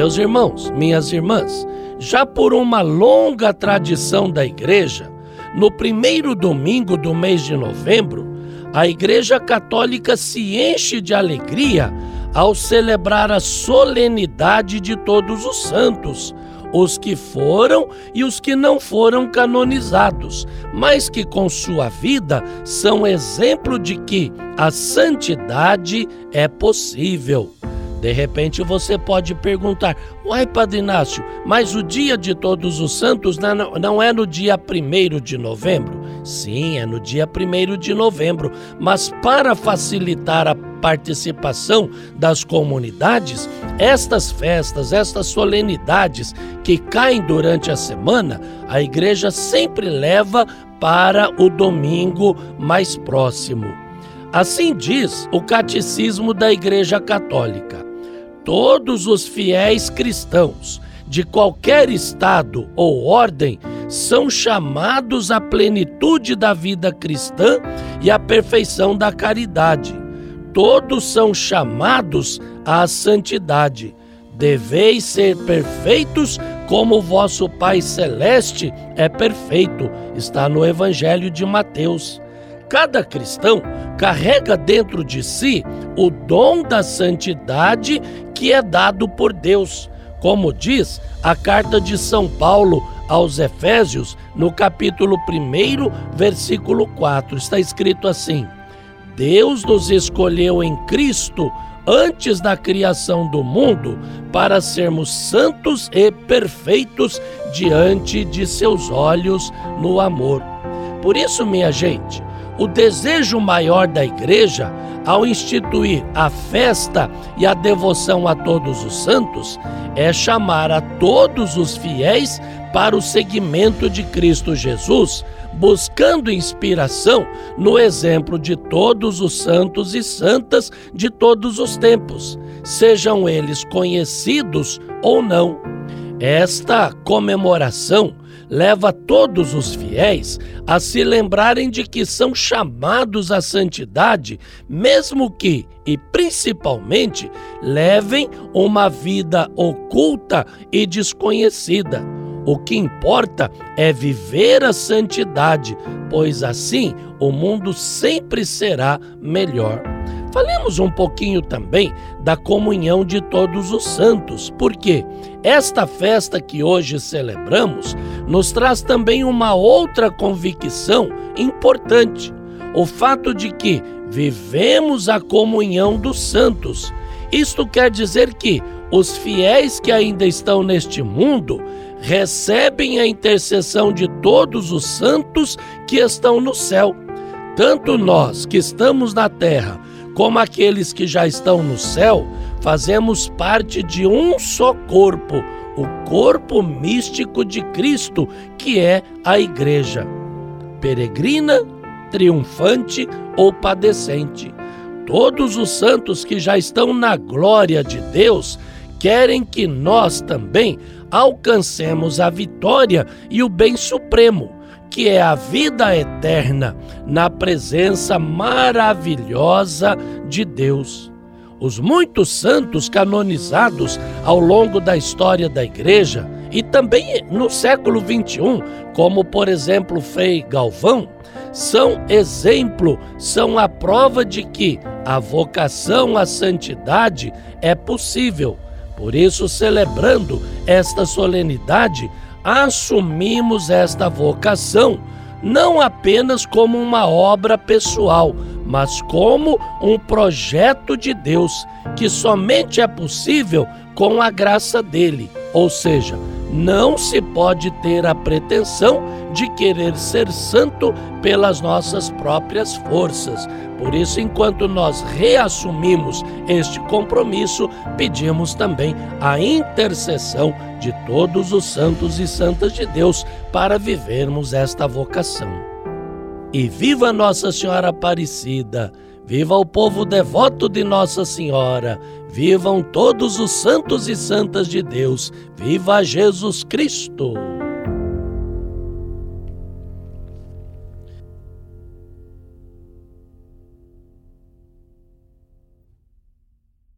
Meus irmãos, minhas irmãs, já por uma longa tradição da igreja, no primeiro domingo do mês de novembro, a Igreja Católica se enche de alegria ao celebrar a solenidade de todos os santos, os que foram e os que não foram canonizados, mas que com sua vida são exemplo de que a santidade é possível. De repente você pode perguntar: Uai, Padre Inácio, mas o dia de Todos os Santos não é no dia 1 de novembro? Sim, é no dia 1 de novembro, mas para facilitar a participação das comunidades, estas festas, estas solenidades que caem durante a semana, a igreja sempre leva para o domingo mais próximo. Assim diz o Catecismo da Igreja Católica todos os fiéis cristãos de qualquer estado ou ordem são chamados à plenitude da vida cristã e à perfeição da caridade. Todos são chamados à santidade. Deveis ser perfeitos como vosso Pai Celeste é perfeito. Está no Evangelho de Mateus. Cada cristão carrega dentro de si o dom da santidade que é dado por Deus. Como diz a carta de São Paulo aos Efésios, no capítulo 1, versículo 4, está escrito assim: Deus nos escolheu em Cristo antes da criação do mundo para sermos santos e perfeitos diante de seus olhos no amor. Por isso, minha gente, o desejo maior da igreja ao instituir a festa e a devoção a todos os santos, é chamar a todos os fiéis para o seguimento de Cristo Jesus, buscando inspiração no exemplo de todos os santos e santas de todos os tempos, sejam eles conhecidos ou não. Esta comemoração leva todos os fiéis a se lembrarem de que são chamados à santidade, mesmo que e principalmente levem uma vida oculta e desconhecida. O que importa é viver a santidade, pois assim o mundo sempre será melhor. Falemos um pouquinho também da comunhão de todos os santos, porque esta festa que hoje celebramos nos traz também uma outra convicção importante: o fato de que vivemos a comunhão dos santos. Isto quer dizer que os fiéis que ainda estão neste mundo recebem a intercessão de todos os santos que estão no céu. Tanto nós que estamos na terra, como aqueles que já estão no céu, fazemos parte de um só corpo, o corpo místico de Cristo, que é a Igreja. Peregrina, triunfante ou padecente. Todos os santos que já estão na glória de Deus querem que nós também alcancemos a vitória e o bem supremo que é a vida eterna na presença maravilhosa de Deus. Os muitos santos canonizados ao longo da história da Igreja e também no século XXI, como por exemplo Frei Galvão, são exemplo, são a prova de que a vocação à santidade é possível. Por isso, celebrando esta solenidade, assumimos esta vocação não apenas como uma obra pessoal, mas como um projeto de Deus que somente é possível com a graça dele. Ou seja, não se pode ter a pretensão de querer ser santo pelas nossas próprias forças. Por isso, enquanto nós reassumimos este compromisso, pedimos também a intercessão de todos os santos e santas de Deus para vivermos esta vocação. E viva Nossa Senhora Aparecida! Viva o povo devoto de Nossa Senhora! Vivam todos os santos e santas de Deus! Viva Jesus Cristo!